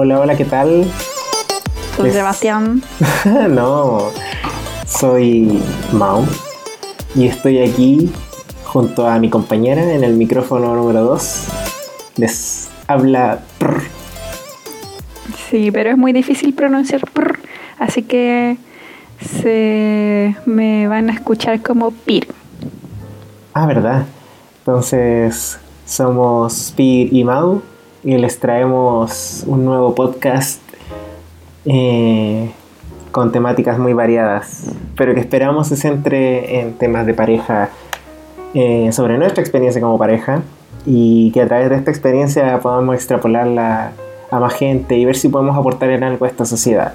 Hola, hola, ¿qué tal? Soy Les- Sebastián. no, soy Mao y estoy aquí junto a mi compañera en el micrófono número 2. Les habla... prr. Sí, pero es muy difícil pronunciar prr, así que se me van a escuchar como pir. Ah, ¿verdad? Entonces somos Pir y Mau y les traemos un nuevo podcast eh, con temáticas muy variadas, pero que esperamos se centre en temas de pareja, eh, sobre nuestra experiencia como pareja y que a través de esta experiencia podamos extrapolarla a más gente y ver si podemos aportar en algo a esta sociedad.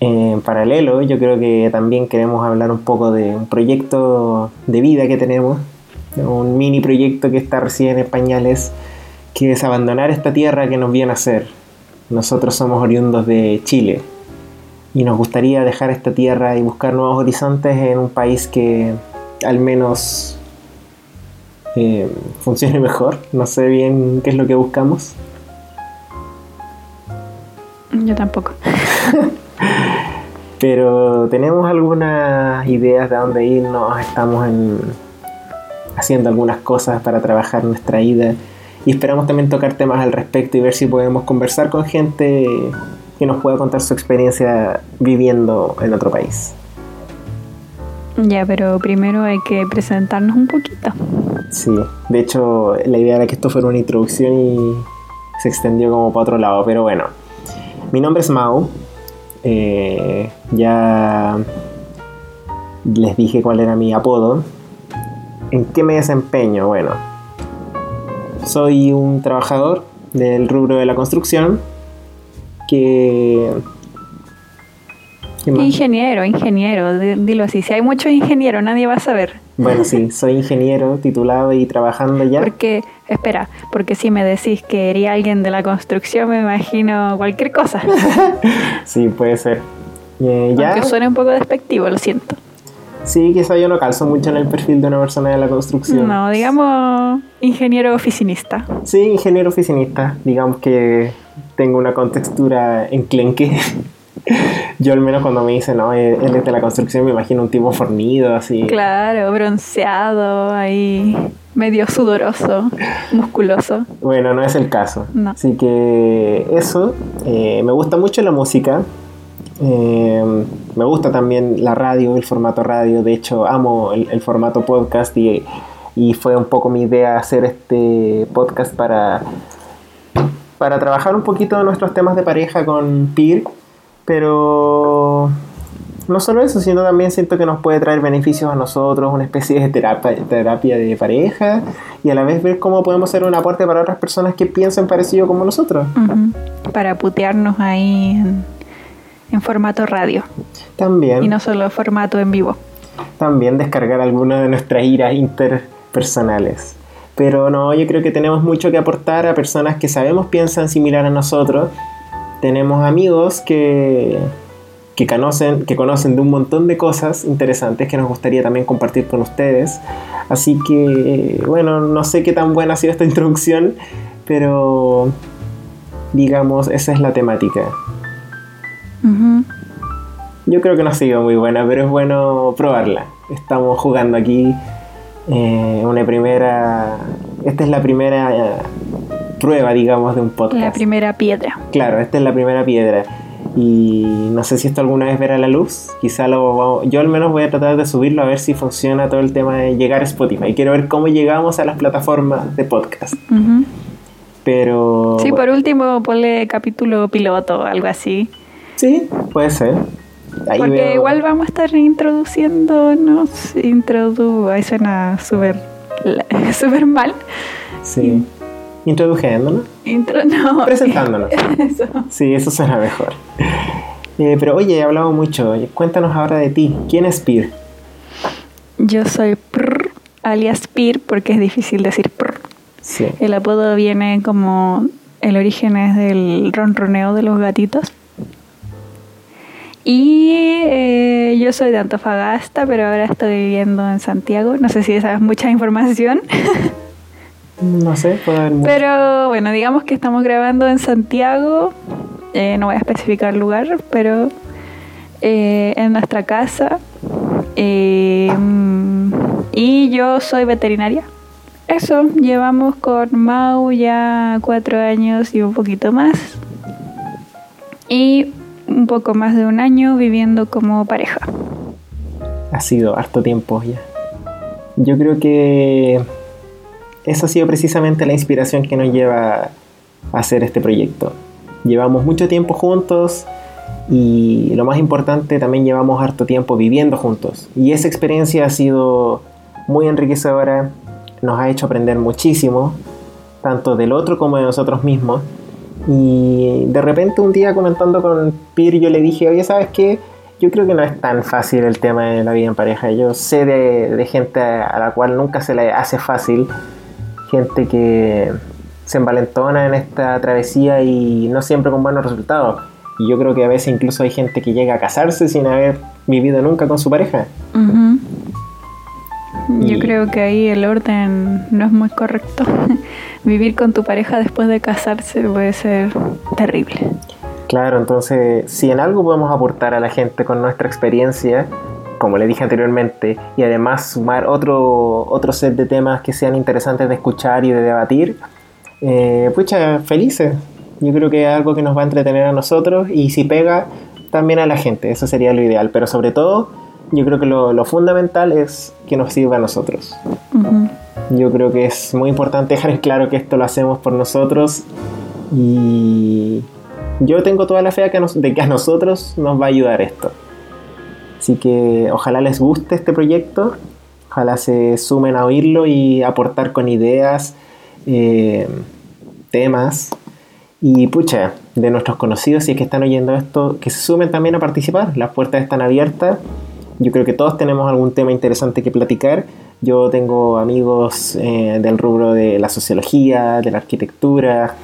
En paralelo, yo creo que también queremos hablar un poco de un proyecto de vida que tenemos, un mini proyecto que está recién en pañales, que es abandonar esta tierra que nos viene a hacer. Nosotros somos oriundos de Chile y nos gustaría dejar esta tierra y buscar nuevos horizontes en un país que al menos eh, funcione mejor. No sé bien qué es lo que buscamos. Yo tampoco. Pero tenemos algunas ideas de dónde irnos, estamos en- haciendo algunas cosas para trabajar nuestra ida y esperamos también tocar temas al respecto y ver si podemos conversar con gente que nos pueda contar su experiencia viviendo en otro país. Ya, pero primero hay que presentarnos un poquito. Sí, de hecho la idea era que esto fuera una introducción y se extendió como para otro lado, pero bueno. Mi nombre es Mau. eh, ya les dije cuál era mi apodo. ¿En qué me desempeño? Bueno, soy un trabajador del rubro de la construcción que... Ingeniero, ingeniero, di- dilo así. Si hay muchos ingenieros, nadie va a saber. Bueno, sí, soy ingeniero titulado y trabajando ya. Porque, espera, porque si me decís que eres alguien de la construcción, me imagino cualquier cosa. Sí, puede ser. Eh, ya, Aunque suene un poco despectivo, lo siento. Sí, quizá yo no calzo mucho en el perfil de una persona de la construcción. No, digamos ingeniero oficinista. Sí, ingeniero oficinista. Digamos que tengo una contextura enclenque. yo al menos cuando me dicen, no, eh, él es de la construcción, me imagino un tipo fornido, así. Claro, bronceado, ahí medio sudoroso, musculoso. Bueno, no es el caso. No. Así que eso, eh, me gusta mucho la música. Eh, me gusta también la radio, el formato radio. De hecho, amo el, formato podcast y, y fue un poco mi idea hacer este podcast para, para trabajar un poquito de nuestros temas de pareja con Peer. Pero no solo eso, sino también siento que nos puede traer beneficios a nosotros, una especie de terapia, de pareja y a la vez ver cómo podemos ser un aporte para otras personas que piensen parecido como nosotros. Para putearnos ahí en, en formato radio También, y no solo formato en vivo. también descargar algunas de nuestras iras interpersonales. Pero no, yo creo que tenemos mucho que aportar a personas que sabemos piensan similar a nosotros. Tenemos amigos que, que, conocen, que conocen de un montón de cosas interesantes que nos gustaría también compartir con ustedes. Así que, bueno, no sé qué tan buena ha sido esta introducción, pero digamos, esa es la temática. Yo creo que no ha sido muy buena, pero es bueno probarla. Estamos jugando aquí eh, una primera... Esta es la primera eh, prueba, digamos, de un podcast. La primera piedra. Claro, esta es la primera piedra. Y no sé si esto alguna vez verá la luz. Quizá lo vamos- yo al menos voy a tratar de subirlo a ver si funciona todo el tema de llegar a Spotify. Quiero ver cómo llegamos a las plataformas de podcast. Ujú. Pero Sí, bueno, por último, ponle capítulo piloto, algo así. Sí, puede ser. Ahí Porque veo- igual vamos a estar introduciéndonos. Introdu. Ahí suena súper súper mal. Sí. Introdujéndonos. Intro, no. Presentándonos. Eso. Sí, eso suena mejor. Eh, pero oye, he hablado mucho. Cuéntanos ahora de ti. ¿Quién es Pir? Yo soy Prr, alias Pir, porque es difícil decir Prr. Sí. El apodo viene como. El origen es del ronroneo de los gatitos. Y eh, yo soy de Antofagasta, pero ahora estoy viviendo en Santiago. No sé si sabes mucha información. No sé, puede haber mucho. Pero bueno, digamos que estamos grabando en Santiago. eh, no voy a especificar lugar, pero eh, en nuestra casa. Y yo soy veterinaria. Eso, llevamos con Mau ya cuatro años y un poquito más. Y un poco más de un año viviendo como pareja. Ha sido harto tiempo ya. Yo creo que eso ha sido precisamente la inspiración que nos lleva a hacer este proyecto. Llevamos mucho tiempo juntos y lo más importante, también llevamos harto tiempo viviendo juntos. Y esa experiencia ha sido muy enriquecedora, nos ha hecho aprender muchísimo, tanto del otro como de nosotros mismos. Y de repente un día comentando con Pir yo le dije, oye, ¿sabes qué? Yo creo que no es tan fácil el tema de la vida en pareja. Yo sé de, gente a la cual nunca se le hace fácil, gente que se envalentona en esta travesía y no siempre con buenos resultados. Y yo creo que a veces incluso hay gente que llega a casarse sin haber vivido nunca con su pareja. Ujú. Yo Y- creo que ahí el orden no es muy correcto. Vivir con tu pareja después de casarse puede ser terrible. Claro, entonces, si en algo podemos aportar a la gente con nuestra experiencia, como le dije anteriormente, y además sumar otro, otro set de temas que sean interesantes de escuchar y de debatir, eh, pucha, felices. Yo creo que es algo que nos va a entretener a nosotros y si pega, también a la gente. Eso sería lo ideal. Pero sobre todo, yo creo que lo, lo fundamental es que nos sirva a nosotros. Ujú. Yo creo que es muy importante dejar en claro que esto lo hacemos por nosotros y yo tengo toda la fe de que, a nos- de que a nosotros nos va a ayudar esto. Así que ojalá les guste este proyecto, ojalá se sumen a oírlo y aportar con ideas, eh, temas y pucha, de nuestros conocidos, si es que están oyendo esto, que se sumen también a participar. Las puertas están abiertas. Yo creo que todos tenemos algún tema interesante que platicar. Yo tengo amigos eh, del rubro de la sociología, de la arquitectura,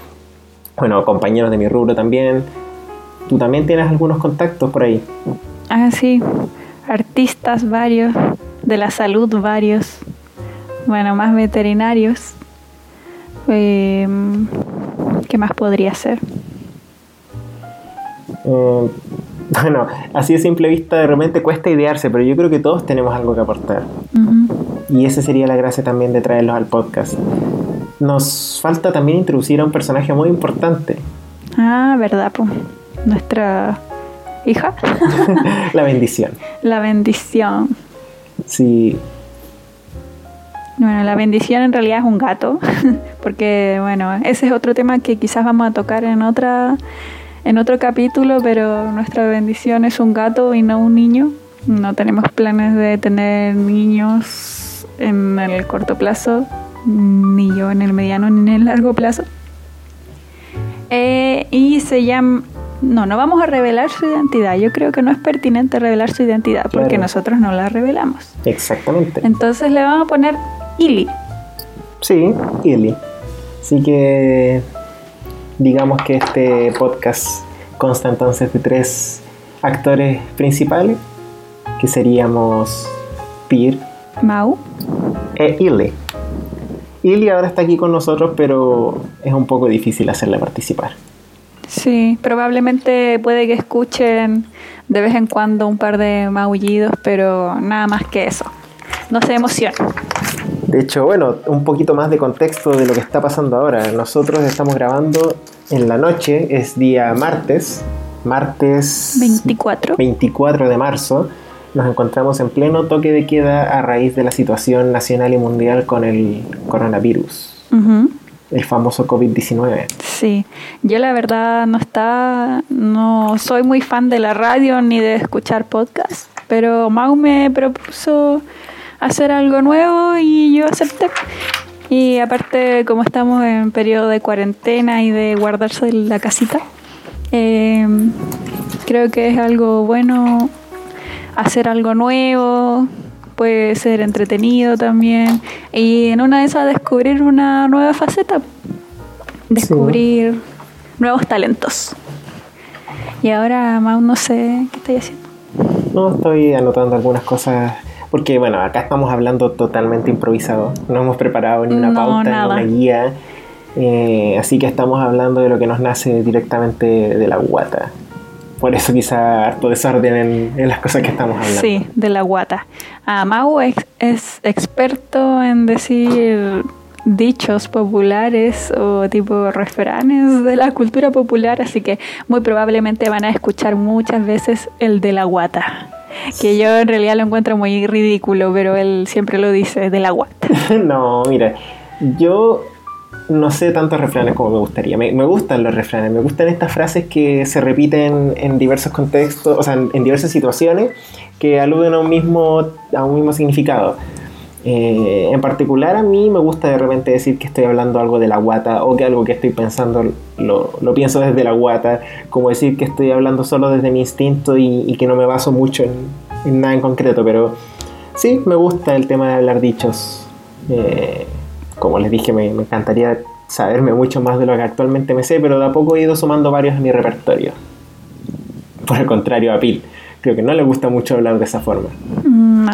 bueno, compañeros de mi rubro también. Tú también tienes algunos contactos por ahí. Ah, sí. Artistas varios, de la salud varios. Bueno, más veterinarios. Eh, ¿Qué más podría ser? Eh, bueno, así de simple vista de repente cuesta idearse, pero yo creo que todos tenemos algo que aportar. Y esa sería la gracia también de traerlos al podcast. Nos falta también introducir a un personaje muy importante, Ah, verdad, pues. Nuestra hija, la bendición. la bendición. Sí, Bueno, la bendición en realidad es un gato, porque bueno, ese es otro tema que quizás vamos a tocar en otra en otro capítulo, pero nuestra bendición es un gato y no un niño. No tenemos planes de tener niños en el corto plazo, ni yo en el mediano ni en el largo plazo. Eh, y se llama... No, no vamos a revelar su identidad. Yo creo que no es pertinente revelar su identidad porque nosotros no la revelamos. exactamente. Entonces le vamos a poner Ili. Sí, Ili. Así que digamos que este podcast consta entonces de tres actores principales, que seríamos Pir Mau. e Ili. Ili ahora está aquí con nosotros, pero es un poco difícil hacerla participar. Sí, probablemente puede que escuchen de vez en cuando un par de maullidos, pero nada más que eso. No se emocionen. De hecho, bueno, un poquito más de contexto de lo que está pasando ahora. Nosotros estamos grabando en la noche, es día martes, martes 24. 24 de marzo. Nos encontramos en pleno toque de queda a raíz de la situación nacional y mundial con el coronavirus, el famoso COVID-19. Sí, yo la verdad no está, no soy muy fan de la radio ni de escuchar podcast, pero Mau me propuso hacer algo nuevo y yo acepté. Y aparte, como estamos en periodo de cuarentena y de guardarse en la casita, eh, creo que es algo bueno hacer algo nuevo, puede ser entretenido también. Y en una de esas descubrir una nueva faceta descubrir nuevos talentos. Y ahora, Mau, no sé qué estoy haciendo. No, estoy anotando algunas cosas porque bueno, acá estamos hablando totalmente improvisado, no hemos preparado ni una No, pauta, nada. ni una guía, eh, así que estamos hablando de lo que nos nace directamente de la guata. Por eso quizá harto desorden en, en las cosas que estamos hablando. Sí, de la guata. Ah, Mau es, es experto en decir dichos populares o tipo refranes de la cultura popular, así que muy probablemente van a escuchar muchas veces el de la guata. Que yo en realidad lo encuentro muy ridículo, pero él siempre lo dice, de la guata. no, mira, yo no sé tantos refranes como me gustaría. Me, me gustan los refranes, me gustan estas frases que se repiten en diversos contextos, o sea, en, en diversas situaciones que aluden a un mismo, a un mismo significado. Eh, en particular a mí me gusta de repente decir que estoy hablando algo de la guata o que algo que estoy pensando lo, lo pienso desde la guata, como decir que estoy hablando solo desde mi instinto y, y que no me baso mucho en, en nada en concreto, pero sí, me gusta el tema de hablar dichos. Eh, como les dije, me, me encantaría saberme mucho más de lo que actualmente me sé, pero de a poco he ido sumando varios a mi repertorio. Por el contrario a Pil, creo que no le gusta mucho hablar de esa forma. Mm, No.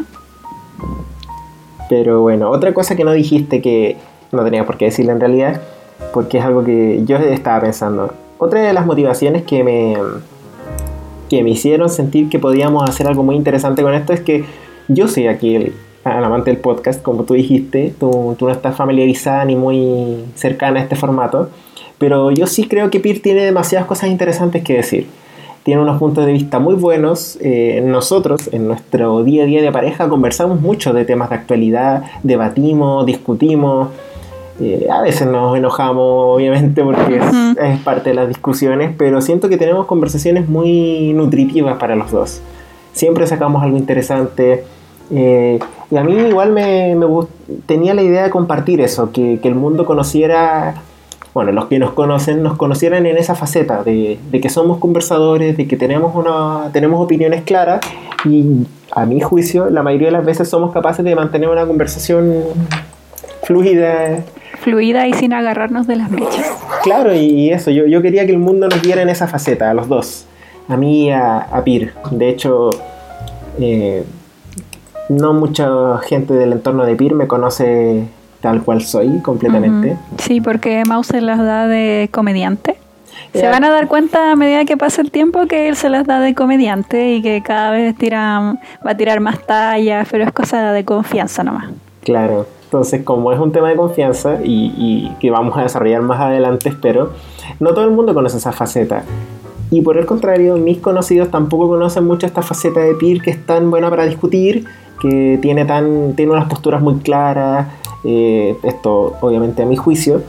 Pero bueno, otra cosa que no dijiste que no tenía por qué decirle en realidad, porque es algo que yo estaba pensando. Otra de las motivaciones que me, que me hicieron sentir que podíamos hacer algo muy interesante con esto es que yo soy aquí el, el amante del podcast, como tú dijiste, tú, tú no estás familiarizada ni muy cercana a este formato, pero yo sí creo que Peer tiene demasiadas cosas interesantes que decir. Tiene unos puntos de vista muy buenos. Eh, nosotros, en nuestro día a día de pareja, conversamos mucho de temas de actualidad, debatimos, discutimos. Eh, a veces nos enojamos, obviamente, porque es, parte de las discusiones, pero siento que tenemos conversaciones muy nutritivas para los dos. Siempre sacamos algo interesante. eh, y a mí igual me, tenía la idea de compartir eso, que, que el mundo conociera, bueno, los que nos conocen, nos conocieran en esa faceta de, de que somos conversadores, de que tenemos, una, tenemos opiniones claras y a mi juicio la mayoría de las veces somos capaces de mantener una conversación fluida, Fluida y sin agarrarnos de las mechas. Claro, y, y eso, yo, yo quería que el mundo nos viera en esa faceta, a los dos, a mí y a, a Pir. De hecho, eh, no mucha gente del entorno de Pir me conoce tal cual soy completamente. Ujú. Sí, porque Mau se las da de comediante. Se Ya. van a dar cuenta a medida que pasa el tiempo que él se las da de comediante y que cada vez tira, va a tirar más tallas, pero es cosa de confianza nomás. Claro, entonces como es un tema de confianza y, y que vamos a desarrollar más adelante, espero, no todo el mundo conoce esa faceta. Y por el contrario, mis conocidos tampoco conocen mucho esta faceta de Peer que es tan buena para discutir, que tiene, tan, tiene unas posturas muy claras, eh, esto obviamente a mi juicio,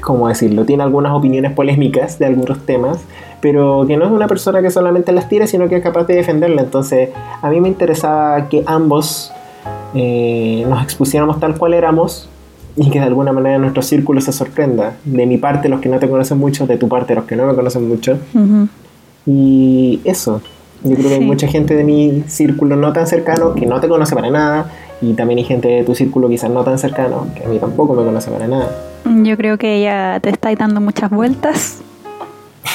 ¿cómo decirlo? Tiene algunas opiniones polémicas de algunos temas, pero que no es una persona que solamente las tira, sino que es capaz de defenderla. Entonces, a mí me interesaba que ambos eh, nos expusiéramos tal cual éramos y que de alguna manera nuestro círculo se sorprenda. De mi parte, los que no te conocen mucho, de tu parte, los que no me conocen mucho. Y eso, yo creo que hay mucha gente de mi círculo no tan cercano que no te conoce para nada. Y también hay gente de tu círculo quizás no tan cercano que a mí tampoco me conoce para nada. Yo creo que ella te está dando muchas vueltas.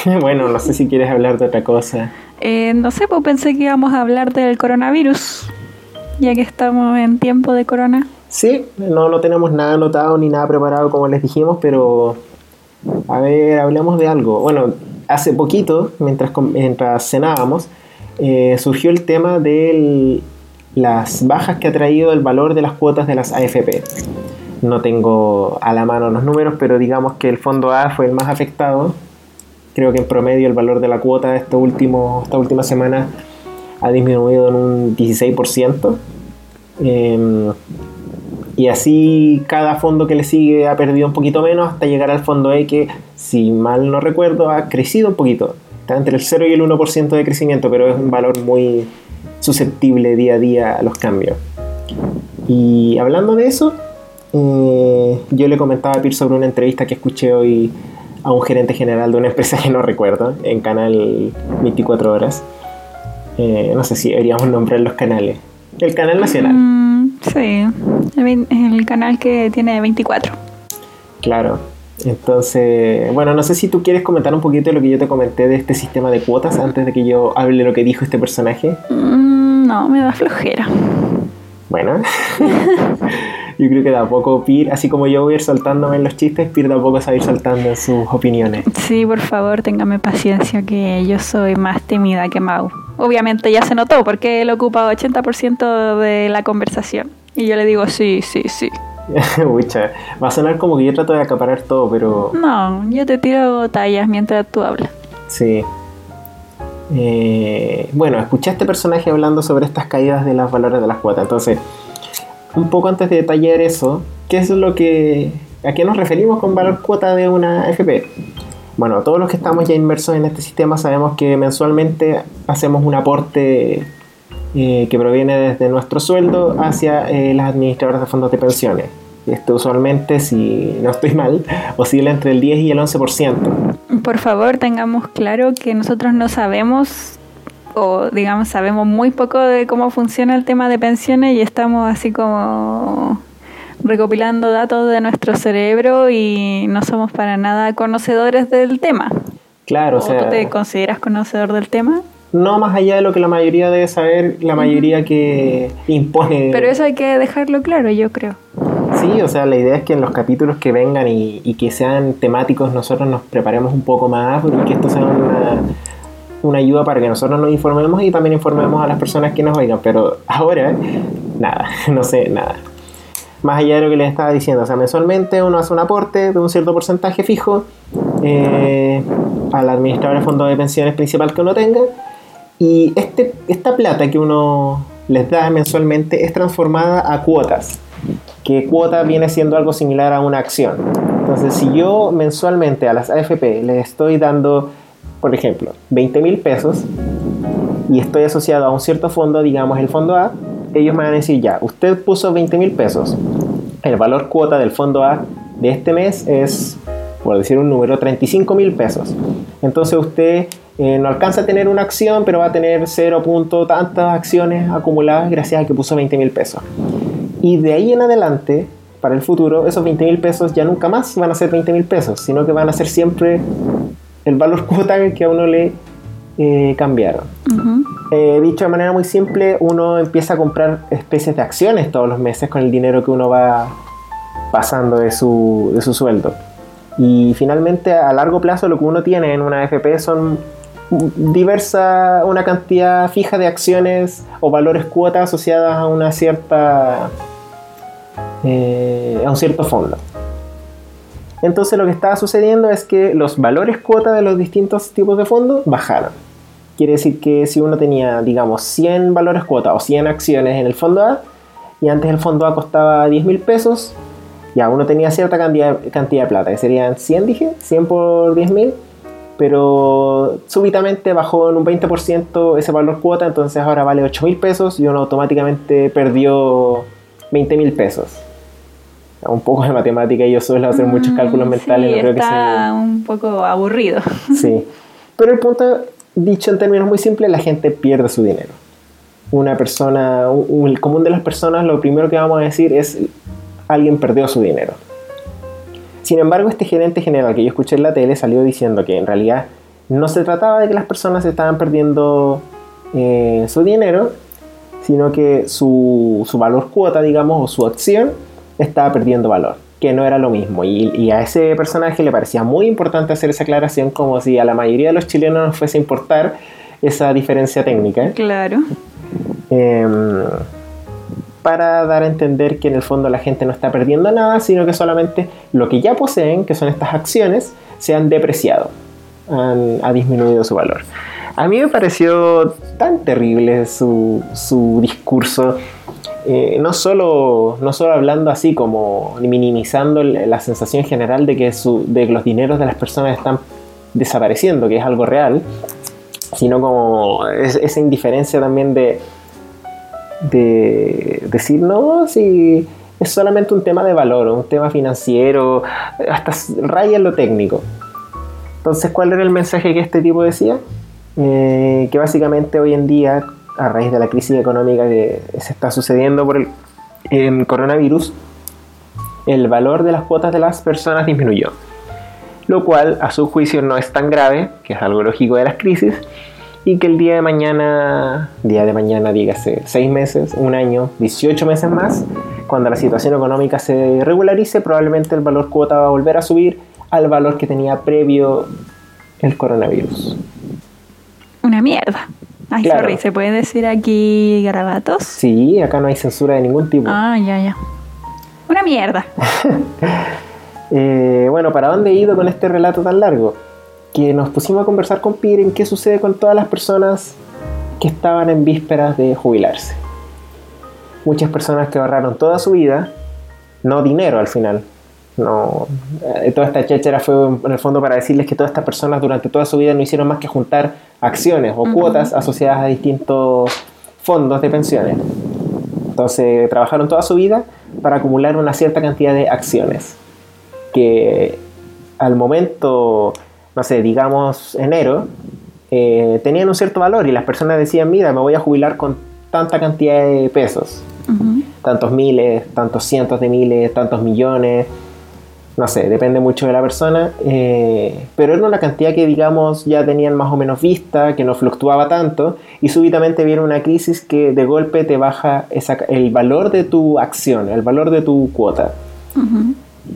bueno, no sé si quieres hablar de otra cosa. Eh, no sé, pues pensé que íbamos a hablar del coronavirus, ya que estamos en tiempo de corona. Sí, no, no tenemos nada anotado ni nada preparado como les dijimos, pero a ver, hablemos de algo. Bueno, hace poquito, mientras, mientras cenábamos, eh, surgió el tema de las bajas que ha traído el valor de las cuotas de las AFP. No tengo a la mano los números, pero digamos que el fondo A fue el más afectado. Creo que en promedio el valor de la cuota este último, esta última semana ha disminuido en un 16%. Em, y así cada fondo que le sigue ha perdido un poquito menos hasta llegar al fondo E que, si mal no recuerdo, ha crecido un poquito. Está entre el 0 y el 1% de crecimiento, pero es un valor muy susceptible día a día a los cambios. Y hablando de eso, eh, yo le comentaba a Pir sobre una entrevista que escuché hoy a un gerente general de una empresa que no recuerdo, en canal 24 horas. Eh, no sé si deberíamos nombrar los canales. El canal nacional. Mm, sí, el canal que tiene 24. Claro. Entonces, bueno, no sé si tú quieres comentar un poquito de lo que yo te comenté de este sistema de cuotas antes de que yo hable lo que dijo este personaje. Mm, No, me da flojera. Bueno, yo creo que de a poco Pir, así como yo voy a ir saltándome en los chistes, Pir de a poco se va a ir saltando en sus opiniones. Sí, por favor, téngame paciencia que yo soy más tímida que Mau. Obviamente ya se notó porque él ocupa 80% de la conversación. Y yo le digo sí, sí, sí. Ucha, va a sonar como que yo trato de acaparar todo, pero No, yo te tiro tallas mientras tú hablas. sí. Eh, bueno, escuché a este personaje hablando sobre estas caídas de los valores de las cuotas. Entonces, un poco antes de detallar eso, ¿qué es lo que. ¿A qué nos referimos con valor cuota de una FP? Bueno, todos los que estamos ya inmersos en este sistema sabemos que mensualmente hacemos un aporte eh, que proviene desde nuestro sueldo hacia eh, las administradoras de fondos de pensiones. Esto usualmente, si no estoy mal, oscila entre el 10 y el 11%. Por favor, tengamos claro que nosotros no sabemos, o digamos, sabemos muy poco de cómo funciona el tema de pensiones y estamos así como recopilando datos de nuestro cerebro y no somos para nada conocedores del tema. Claro, o ¿O sea, tú te consideras conocedor del tema? no más allá de lo que la mayoría debe saber, la mayoría que impone. Pero eso hay que dejarlo claro, yo creo. Sí, o sea, la idea es que en los capítulos que vengan y, y que sean temáticos nosotros nos preparemos un poco más y que esto sea una, una ayuda para que nosotros nos informemos y también informemos a las personas que nos oigan. Pero ahora, nada, no sé, nada. Más allá de lo que les estaba diciendo, o sea, mensualmente uno hace un aporte de un cierto porcentaje fijo eh, al administrador de fondo de pensiones principal que uno tenga y este, esta plata que uno les da mensualmente es transformada a cuotas que cuota viene siendo algo similar a una acción. Entonces, si yo mensualmente a las AFP les estoy dando, por ejemplo, 20 mil pesos y estoy asociado a un cierto fondo, digamos el fondo A, ellos me van a decir ya, usted puso 20 mil pesos. El valor cuota del fondo A de este mes es, por decir un número, 35 mil pesos. Entonces usted eh, no alcanza a tener una acción, pero va a tener 0. punto tantas acciones acumuladas gracias a que puso 20 mil pesos. Y de ahí en adelante, para el futuro, esos 20 mil pesos ya nunca más van a ser 20 mil pesos, sino que van a ser siempre el valor cuota que a uno le eh, cambiaron. Eh, dicho de manera muy simple, uno empieza a comprar especies de acciones todos los meses con el dinero que uno va pasando de su, de su sueldo. Y finalmente, a largo plazo, lo que uno tiene en una AFP son diversa, una cantidad fija de acciones o valores cuotas asociadas a una cierta eh, a un cierto fondo. Entonces lo que estaba sucediendo es que los valores cuota de los distintos tipos de fondos bajaron. Quiere decir que si uno tenía, digamos, 100 valores cuota o 100 acciones en el fondo A, y antes el fondo A costaba 10 mil pesos, ya uno tenía cierta cantidad, cantidad de plata, que serían 100, dije, 100 por 10 mil, pero súbitamente bajó en un 20% ese valor cuota, entonces ahora vale 8 mil pesos y uno automáticamente perdió 20 mil pesos. Un poco de matemática y yo suelo hacer muchos cálculos Mm, mentales, sí, no creo que está sea... un poco aburrido. Sí. Pero el punto, dicho en términos muy simples, la gente pierde su dinero. Una persona, un- el común de las personas, lo primero que vamos a decir es alguien perdió su dinero. Sin embargo, este gerente general que yo escuché en la tele salió diciendo que en realidad no se trataba de que las personas estaban perdiendo eh, su dinero, sino que su, su valor cuota, digamos, o su acción estaba perdiendo valor, que no era lo mismo. Y, y a ese personaje le parecía muy importante hacer esa aclaración, como si a la mayoría de los chilenos nos fuese a importar esa diferencia técnica. Claro. Em, para dar a entender que en el fondo la gente no está perdiendo nada, sino que solamente lo que ya poseen, que son estas acciones, se han depreciado, han, ha disminuido su valor. A mí me pareció tan terrible su, su discurso, eh, no, solo, no solo hablando así como minimizando la sensación general de que, su- de los dineros de las personas están desapareciendo, que es algo real, sino como es- esa indiferencia también de, de decir, no, si es solamente un tema de valor, un tema financiero, hasta raya en lo técnico. Entonces, ¿cuál era el mensaje que este tipo decía? Eh, que básicamente hoy en día, a raíz de la crisis económica que se está sucediendo por el, el coronavirus, el valor de las cuotas de las personas disminuyó. Lo cual, a su juicio, no es tan grave, que es algo lógico de las crisis, y que el día de mañana, día de mañana, dígase, 6 meses, un año, 18 meses más, cuando la situación económica se regularice, probablemente el valor cuota va a volver a subir al valor que tenía previo el coronavirus. Una mierda. Ay, Claro. sorry, ¿se puede decir aquí garabatos? Sí, acá no hay censura de ningún tipo. Ah, ya, ya. Una mierda. Eh, bueno, ¿para dónde he ido con este relato tan largo? Que nos pusimos a conversar con Peter en qué sucede con todas las personas que estaban en vísperas de jubilarse. Muchas personas que ahorraron toda su vida, no dinero al final. No, eh, toda esta cháchara fue en el fondo para decirles que todas estas personas durante toda su vida no hicieron más que juntar acciones o cuotas asociadas a distintos fondos de pensiones. Entonces trabajaron toda su vida para acumular una cierta cantidad de acciones que al momento, no sé, digamos enero, eh, tenían un cierto valor y las personas decían, mira, me voy a jubilar con tanta cantidad de pesos, tantos miles, tantos cientos de miles, tantos millones, no sé, depende mucho de la persona, eh, pero era una cantidad que digamos ya tenían más o menos vista, que no fluctuaba tanto, y súbitamente viene una crisis que de golpe te baja esa- el valor de tu acción, el valor de tu cuota.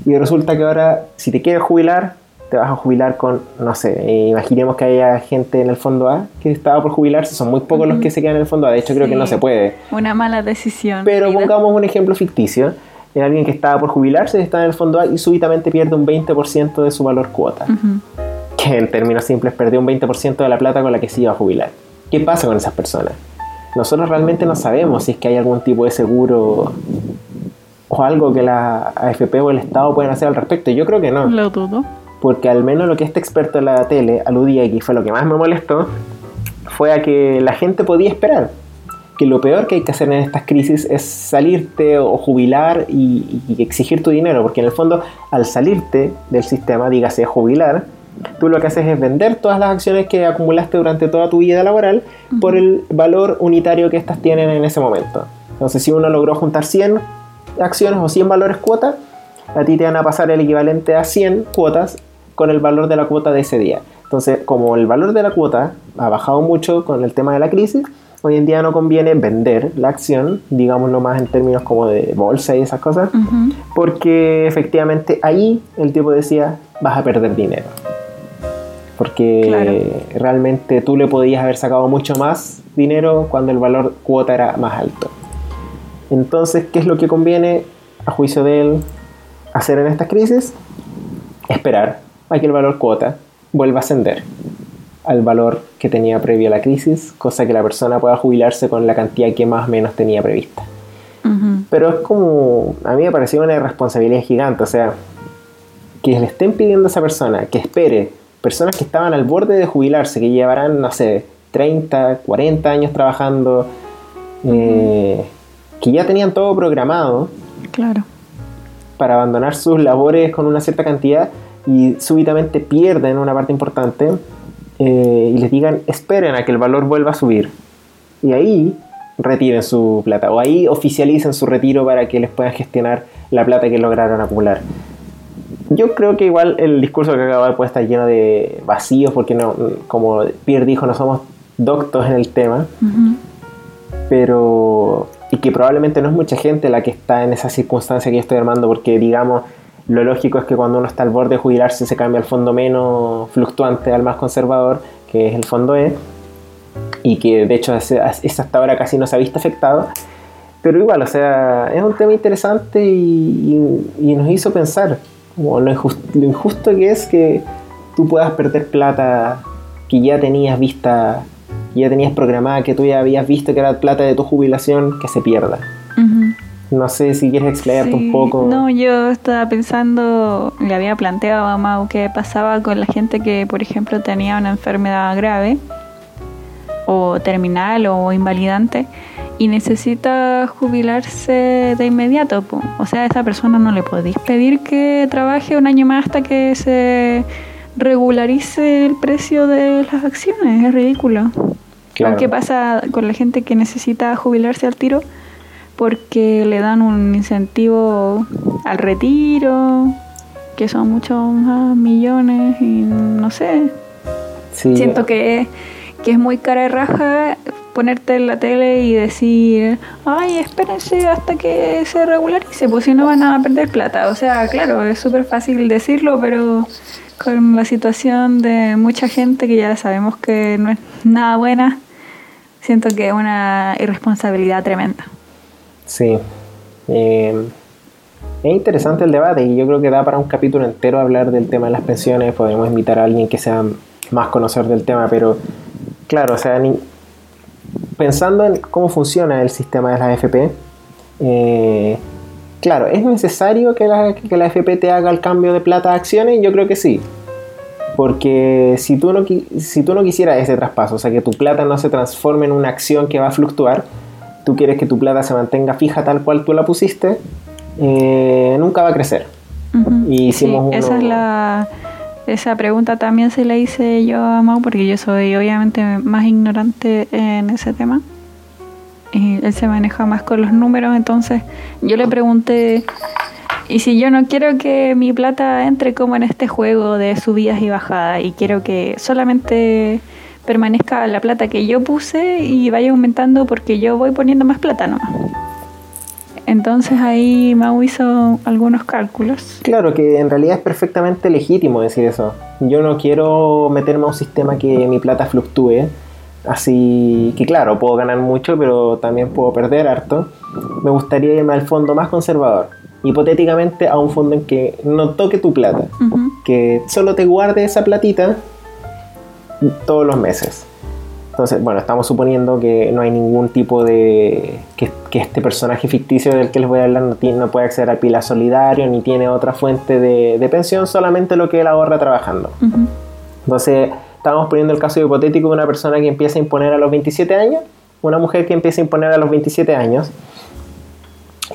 Y resulta que ahora, si te quieres jubilar, te vas a jubilar con, no sé, imaginemos que haya gente en el fondo A que estaba por jubilarse, son muy pocos los que se quedan en el fondo A, de hecho creo que no se puede. Una mala decisión. Pero pongamos un ejemplo ficticio, de alguien que estaba por jubilarse, está en el fondo A y súbitamente pierde un 20% de su valor cuota, Ujú. que en términos simples perdió un 20% de la plata con la que se iba a jubilar. ¿Qué pasa con esas personas? Nosotros realmente no sabemos si es que hay algún tipo de seguro o algo que la AFP o el Estado pueden hacer al respecto. Yo creo que no Lo dudo. porque al menos lo que este experto en la tele aludía y fue lo que más me molestó fue a que la gente podía esperar que lo peor que hay que hacer en estas crisis es salirte o jubilar y, y exigir tu dinero porque en el fondo al salirte del sistema dígase jubilar tú lo que haces es vender todas las acciones que acumulaste durante toda tu vida laboral por el valor unitario que estas tienen en ese momento entonces si uno logró juntar 100 acciones o 100 valores cuota a ti te van a pasar el equivalente a 100 cuotas con el valor de la cuota de ese día. Entonces, como el valor de la cuota ha bajado mucho con el tema de la crisis, hoy en día no conviene vender la acción, digámoslo más en términos como de bolsa y esas cosas, porque efectivamente ahí el tipo decía, vas a perder dinero. Porque realmente tú le podías haber sacado mucho más dinero cuando el valor cuota era más alto. Entonces, ¿qué es lo que conviene, a juicio de él, hacer en estas crisis? Esperar a que el valor cuota vuelva a ascender al valor que tenía previo a la crisis, cosa que la persona pueda jubilarse con la cantidad que más o menos tenía prevista. Pero es como, a mí me pareció una responsabilidad gigante, o sea, que le estén pidiendo a esa persona que espere, personas que estaban al borde de jubilarse, que llevarán, no sé, 30, 40 años trabajando, eh, que ya tenían todo programado Claro. para abandonar sus labores con una cierta cantidad y súbitamente pierden una parte importante eh, y les digan esperen a que el valor vuelva a subir. Y ahí retiren su plata o ahí oficialicen su retiro para que les puedan gestionar la plata que lograron acumular. Yo creo que igual el discurso que acabo de puede estar lleno de vacíos porque no, como Pierre dijo, no somos doctos en el tema. Pero y que probablemente no es mucha gente la que está en esa circunstancia que yo estoy armando porque digamos lo lógico es que cuando uno está al borde de jubilarse se cambia al fondo menos fluctuante al más conservador que es el fondo E y que de hecho es, hasta ahora casi no se ha visto afectado pero igual o sea es un tema interesante y, nos hizo pensar como lo, injus- lo injusto que es que tú puedas perder plata que ya tenías vista que ya tenías programada, que tú ya habías visto que era plata de tu jubilación, que se pierda. No sé si quieres explayarte Sí, un poco. No, yo estaba pensando, le había planteado a Mau qué pasaba con la gente que, por ejemplo, tenía una enfermedad grave o terminal o invalidante y necesita jubilarse de inmediato. po. O sea, a esa persona no le podéis pedir que trabaje un año más hasta que se regularice el precio de las acciones. Es ridículo. Claro. ¿Qué pasa con la gente que necesita jubilarse al tiro? Porque le dan un incentivo al retiro, que son muchos más millones y no sé. Sí, Siento que, que es muy cara de raja ponerte en la tele y decir, ay, espérense hasta que se regularice, pues si no van a perder plata. O sea, claro, es súper fácil decirlo, pero con la situación de mucha gente que ya sabemos que no es nada buena, siento que es una irresponsabilidad tremenda. Sí. Eh, es interesante el debate y yo creo que da para un capítulo entero hablar del tema de las pensiones. Podemos invitar a alguien que sea más conocedor del tema, pero claro, o sea, pensando en cómo funciona el sistema de las AFP, eh, claro, ¿es necesario que la, que AFP te haga el cambio de plata a acciones? Yo creo que sí. Porque si tú, no, si tú no quisieras ese traspaso, o sea, que tu plata no se transforme en una acción que va a fluctuar, tú quieres que tu plata se mantenga fija tal cual tú la pusiste, eh, nunca va a crecer. Y hicimos Esa es la... Esa pregunta también se la hice yo a Mau porque yo soy obviamente más ignorante en ese tema. Y él se maneja más con los números, entonces yo le pregunté, ¿y si yo no quiero que mi plata entre como en este juego de subidas y bajadas y quiero que solamente permanezca la plata que yo puse y vaya aumentando porque yo voy poniendo más plata nomás? Entonces ahí Mau hizo algunos cálculos. Claro, que en realidad es perfectamente legítimo decir eso. Yo no quiero meterme a un sistema que mi plata fluctúe. Así que claro, puedo ganar mucho, pero también puedo perder harto. Me gustaría irme al fondo más conservador. Hipotéticamente a un fondo en que no toque tu plata. Que solo te guarde esa platita todos los meses. Entonces, bueno, estamos suponiendo que no hay ningún tipo de. que, este personaje ficticio del que les voy a hablar no, puede acceder al pila solidario ni tiene otra fuente de, pensión, solamente lo que él ahorra trabajando. Entonces, estamos poniendo el caso hipotético de una persona que empieza a imponer a los 27 años, una mujer que empieza a imponer a los 27 años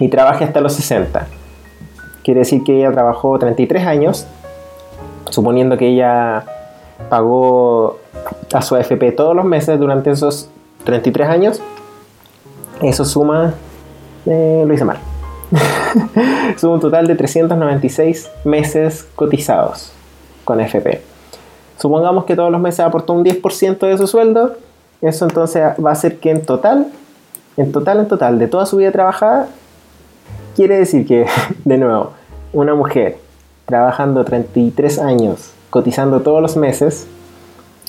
y trabaja hasta los 60. Quiere decir que ella trabajó 33 años, suponiendo que ella pagó a su AFP todos los meses durante esos 33 años, eso suma, eh, lo hice mal, suma un total de 396 meses cotizados con AFP. Supongamos que todos los meses aportó un 10% de su sueldo, eso entonces va a hacer que en total, en total, en total, de toda su vida trabajada, quiere decir que, de nuevo, una mujer trabajando 33 años, cotizando todos los meses,